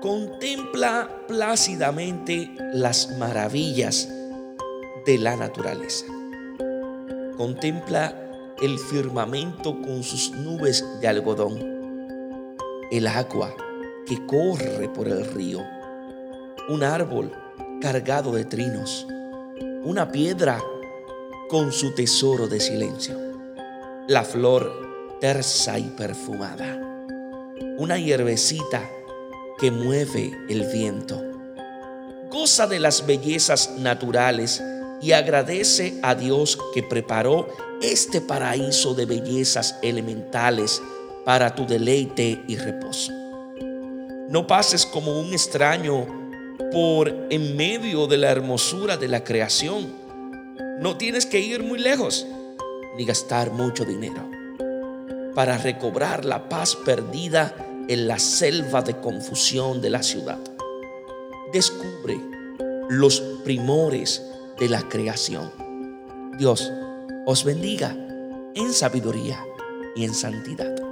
Contempla plácidamente las maravillas de la naturaleza. Contempla el firmamento con sus nubes de algodón, el agua que corre por el río, un árbol cargado de trinos, una piedra con su tesoro de silencio, la flor tersa y perfumada, una hierbecita que mueve el viento. Goza de las bellezas naturales y agradece a Dios que preparó este paraíso de bellezas elementales para tu deleite y reposo. No pases como un extraño por en medio de la hermosura de la creación. No tienes que ir muy lejos ni gastar mucho dinero para recobrar la paz perdida en la selva de confusión de la ciudad. Descubre los primores de la creación. Dios os bendiga en sabiduría y en santidad.